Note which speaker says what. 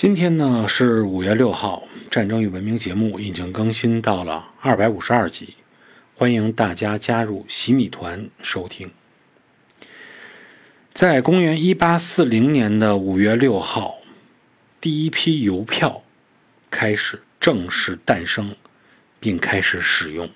Speaker 1: 今天呢是五月六号战争与文明节目已经更新到了二百五十二集欢迎大家加入洗米团收听。在公元一八四零年的五月六号第一批邮票开始正式诞生并开始使用。